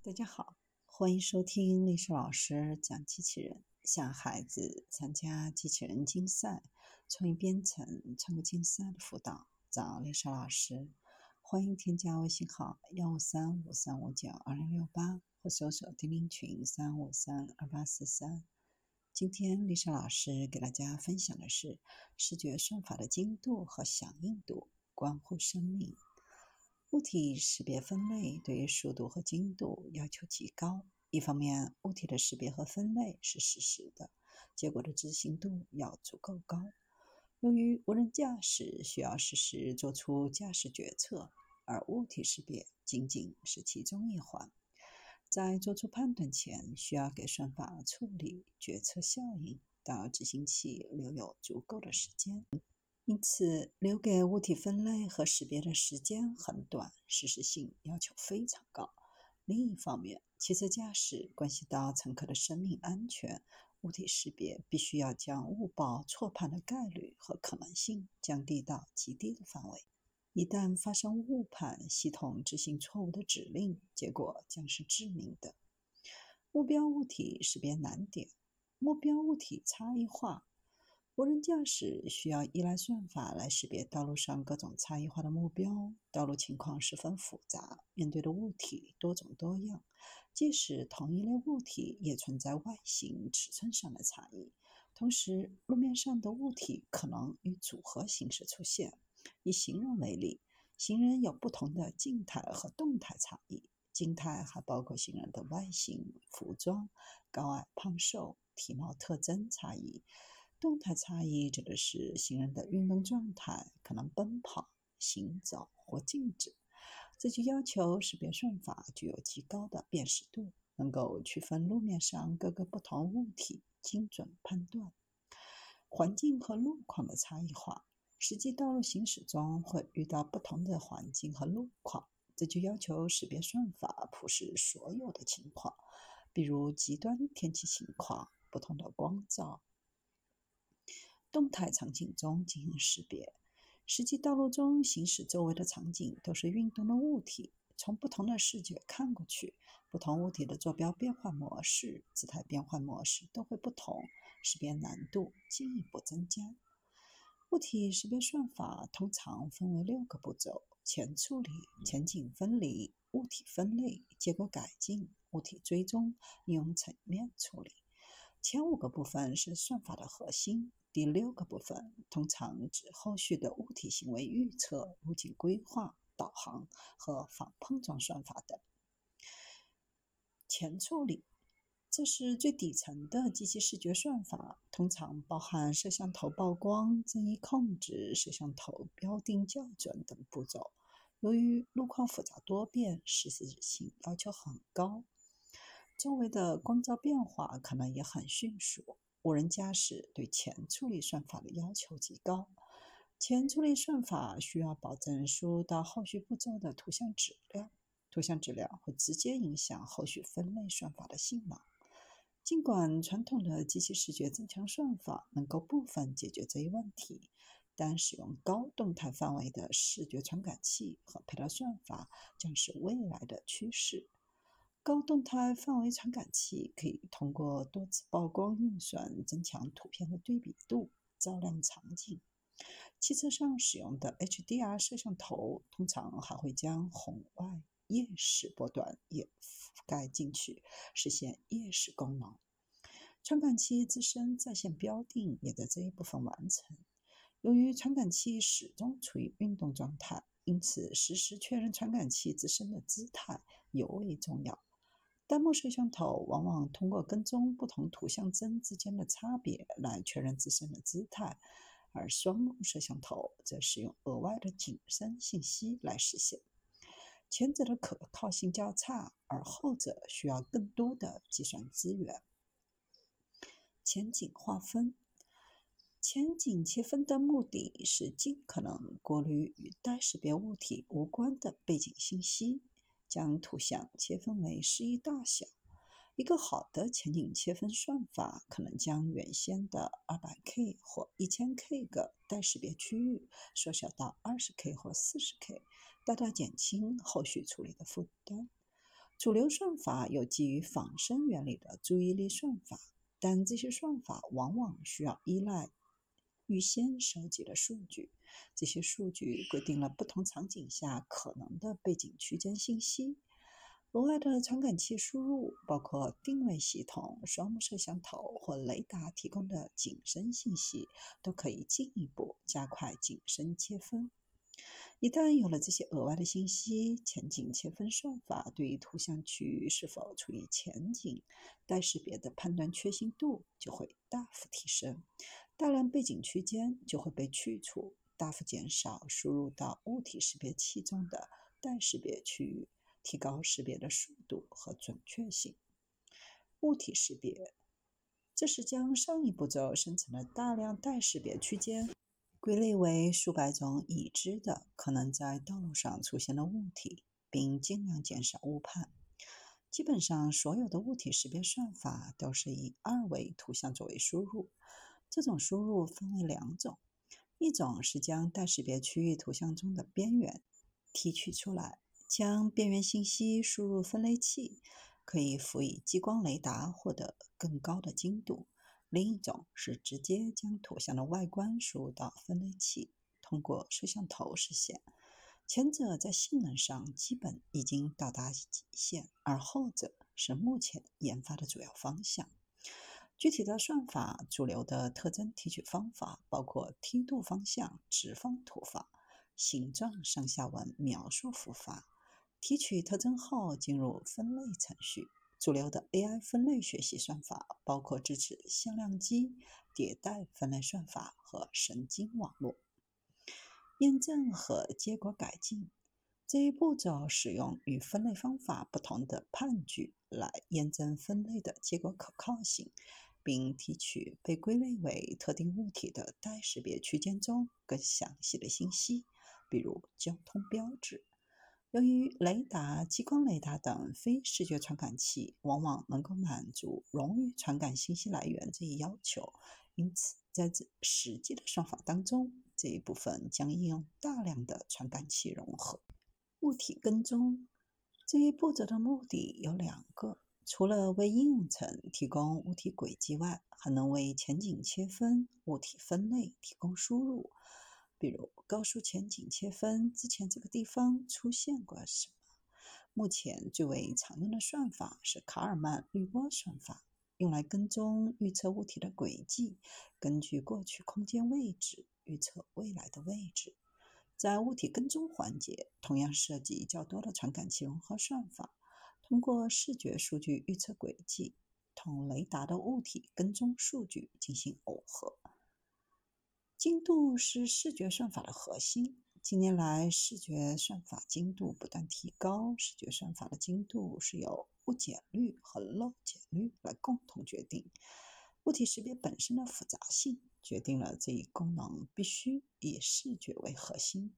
大家好，欢迎收听历史老师讲机器人，向孩子参加机器人竞赛、创意编程、创客竞赛的辅导，找历史老师。欢迎添加微信号幺五三五三五九二零六八，或搜索钉钉群三五三二八四三。今天历史老师给大家分享的是视觉算法的精度和响应度关乎生命。物体识别分类对于速度和精度要求极高。一方面，物体的识别和分类是实时的，结果的执行度要足够高。由于无人驾驶需要实时做出驾驶决策，而物体识别仅仅是其中一环，在做出判断前，需要给算法处理决策效应到执行器留有足够的时间。因此，留给物体分类和识别的时间很短，实时性要求非常高。另一方面，汽车驾驶关系到乘客的生命安全，物体识别必须要将误报错判的概率和可能性降低到极低的范围。一旦发生误判，系统执行错误的指令，结果将是致命的。目标物体识别难点，目标物体差异化。无人驾驶需要依赖算法来识别道路上各种差异化的目标。道路情况十分复杂，面对的物体多种多样，即使同一类物体也存在外形、尺寸上的差异。同时，路面上的物体可能以组合形式出现。以行人为例，行人有不同的静态和动态差异。静态还包括行人的外形、服装、高矮胖瘦、体貌特征差异。动态差异指的是行人的运动状态，可能奔跑、行走或静止。这就要求识别算法具有极高的辨识度，能够区分路面上各个不同物体，精准判断。环境和路况的差异化，实际道路行驶中会遇到不同的环境和路况，这就要求识别算法普适所有的情况，比如极端天气情况、不同的光照。动态场景中进行识别，实际道路中行驶周围的场景都是运动的物体，从不同的视觉看过去，不同物体的坐标变换模式、姿态变换模式都会不同，识别难度进一步增加。物体识别算法通常分为六个步骤：前处理、前景分离、物体分类、结果改进、物体追踪、应用层面处理。前五个部分是算法的核心。第六个部分通常指后续的物体行为预测、路径规划、导航和防碰撞算法等。前处理，这是最底层的机器视觉算法，通常包含摄像头曝光、增益控制、摄像头标定校准等步骤。由于路况复杂多变，实时性要求很高，周围的光照变化可能也很迅速。无人驾驶对前处理算法的要求极高。前处理算法需要保证输入到后续步骤的图像质量，图像质量会直接影响后续分类算法的性能。尽管传统的机器视觉增强算法能够部分解决这一问题，但使用高动态范围的视觉传感器和配套算法将是未来的趋势。高动态范围传感器可以通过多次曝光运算增强图片的对比度、照亮场景。汽车上使用的 HDR 摄像头通常还会将红外夜视波段也覆盖进去，实现夜视功能。传感器自身在线标定也在这一部分完成。由于传感器始终处于运动状态，因此实时确认传感器自身的姿态尤为重要。单目摄像头往往通过跟踪不同图像帧之间的差别来确认自身的姿态，而双目摄像头则使用额外的景深信息来实现。前者的可靠性较差，而后者需要更多的计算资源。前景划分，前景切分的目的是尽可能过滤与待识别物体无关的背景信息。将图像切分为适宜大小。一个好的前景切分算法可能将原先的 200K 或 1000K 个待识别区域缩小到 20K 或 40K，大大减轻后续处理的负担。主流算法有基于仿生原理的注意力算法，但这些算法往往需要依赖预先收集的数据。这些数据规定了不同场景下可能的背景区间信息。额外的传感器输入，包括定位系统、双目摄像头或雷达提供的景深信息，都可以进一步加快景深切分。一旦有了这些额外的信息，前景切分算法对于图像区域是否处于前景待识别的判断确信度就会大幅提升，大量背景区间就会被去除，大幅减少输入到物体识别器中的待识别区域，提高识别的速度和准确性。物体识别，这是将上一步骤生成的大量待识别区间。归类为数百种已知的可能在道路上出现的物体，并尽量减少误判。基本上，所有的物体识别算法都是以二维图像作为输入。这种输入分为两种：一种是将待识别区域图像中的边缘提取出来，将边缘信息输入分类器，可以辅以激光雷达获得更高的精度。另一种是直接将图像的外观输入到分类器，通过摄像头实现。前者在性能上基本已经到达极限，而后者是目前研发的主要方向。具体的算法，主流的特征提取方法包括梯度方向直方图法、形状上下文描述符法。提取特征后，进入分类程序。主流的 AI 分类学习算法包括支持向量机、迭代分类算法和神经网络。验证和结果改进这一步骤使用与分类方法不同的判据来验证分类的结果可靠性，并提取被归类为特定物体的待识别区间中更详细的信息，比如交通标志。由于雷达、激光雷达等非视觉传感器往往能够满足荣誉传感信息来源这一要求，因此在这实际的算法当中，这一部分将应用大量的传感器融合。物体跟踪这一步骤的目的有两个：除了为应用层提供物体轨迹外，还能为前景切分、物体分类提供输入。比如高速前景切分，之前这个地方出现过什么？目前最为常用的算法是卡尔曼滤波算法，用来跟踪预测物体的轨迹，根据过去空间位置预测未来的位置。在物体跟踪环节，同样涉及较多的传感器融合算法，通过视觉数据预测轨迹，同雷达的物体跟踪数据进行耦合。精度是视觉算法的核心。近年来，视觉算法精度不断提高。视觉算法的精度是由误解率和漏检率来共同决定。物体识别本身的复杂性决定了这一功能必须以视觉为核心。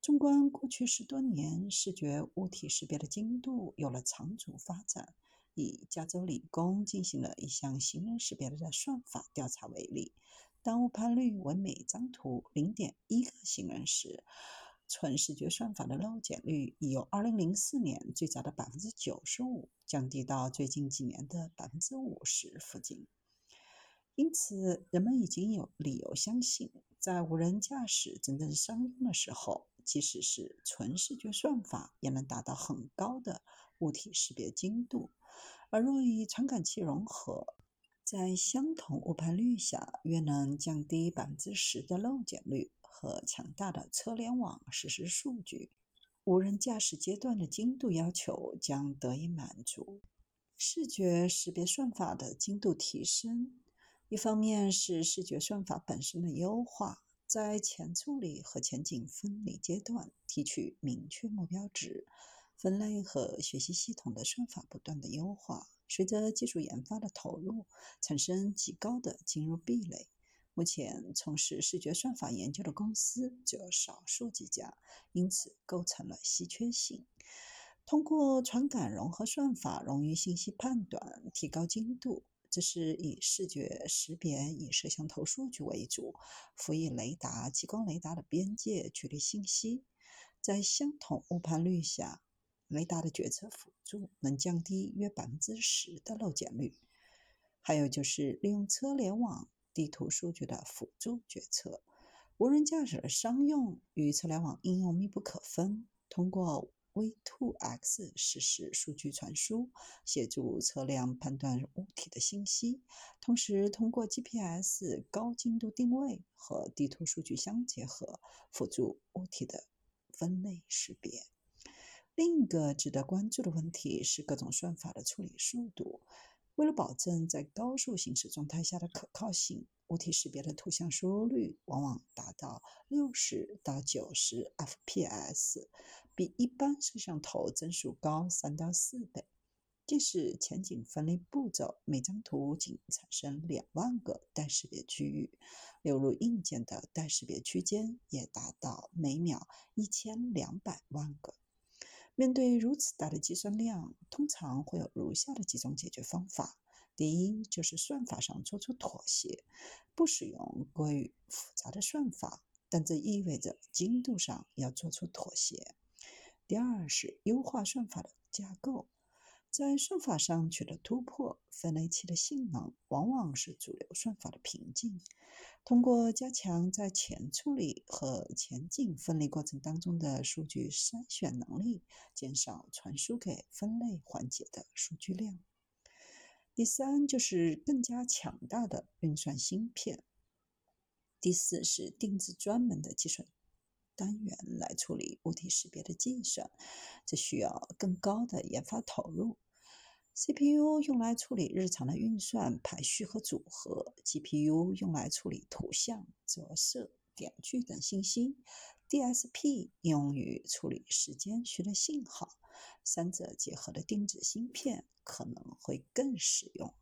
纵观过去十多年，视觉物体识别的精度有了长足发展。以加州理工进行了一项行人识别的算法调查为例。当误判率为每张图零点一个行人时，纯视觉算法的漏检率已由二零零四年最早的百分之九十五降低到最近几年的百分之五十附近。因此，人们已经有理由相信，在无人驾驶真正商用的时候，即使是纯视觉算法也能达到很高的物体识别精度。而若与传感器融合，在相同误判率下，约能降低百分之十的漏检率和强大的车联网实时数据，无人驾驶阶段的精度要求将得以满足。视觉识别算法的精度提升，一方面是视觉算法本身的优化，在前处理和前景分离阶段提取明确目标值，分类和学习系统的算法不断的优化。随着技术研发的投入，产生极高的进入壁垒。目前从事视觉算法研究的公司只有少数几家，因此构成了稀缺性。通过传感融合算法容于信息判断，提高精度。这是以视觉识别以摄像头数据为主，辅以雷达、激光雷达的边界距离信息，在相同误判率下。雷达的决策辅助，能降低约百分之十的漏检率。还有就是利用车联网地图数据的辅助决策。无人驾驶的商用与车联网应用密不可分，通过 V2X 实时数据传输，协助车辆判断物体的信息，同时通过 GPS 高精度定位和地图数据相结合，辅助物体的分类识别。另一个值得关注的问题是各种算法的处理速度。为了保证在高速行驶状态下的可靠性，物体识别的图像输入率往往达到六十到九十 fps，比一般摄像头帧数高三到四倍。即使前景分离步骤每张图仅产生两万个待识别区域，流入硬件的待识别区间也达到每秒一千两百万个。面对如此大的计算量，通常会有如下的几种解决方法：第一，就是算法上做出妥协，不使用过于复杂的算法，但这意味着精度上要做出妥协；第二是优化算法的架构。在算法上取得突破，分类器的性能往往是主流算法的瓶颈。通过加强在前处理和前进分离过程当中的数据筛选能力，减少传输给分类环节的数据量。第三，就是更加强大的运算芯片。第四是定制专门的计算。单元来处理物体识别的计算，这需要更高的研发投入。CPU 用来处理日常的运算、排序和组合；GPU 用来处理图像、折射、点距等信息；DSP 用于处理时间序的信号。三者结合的定制芯片可能会更实用。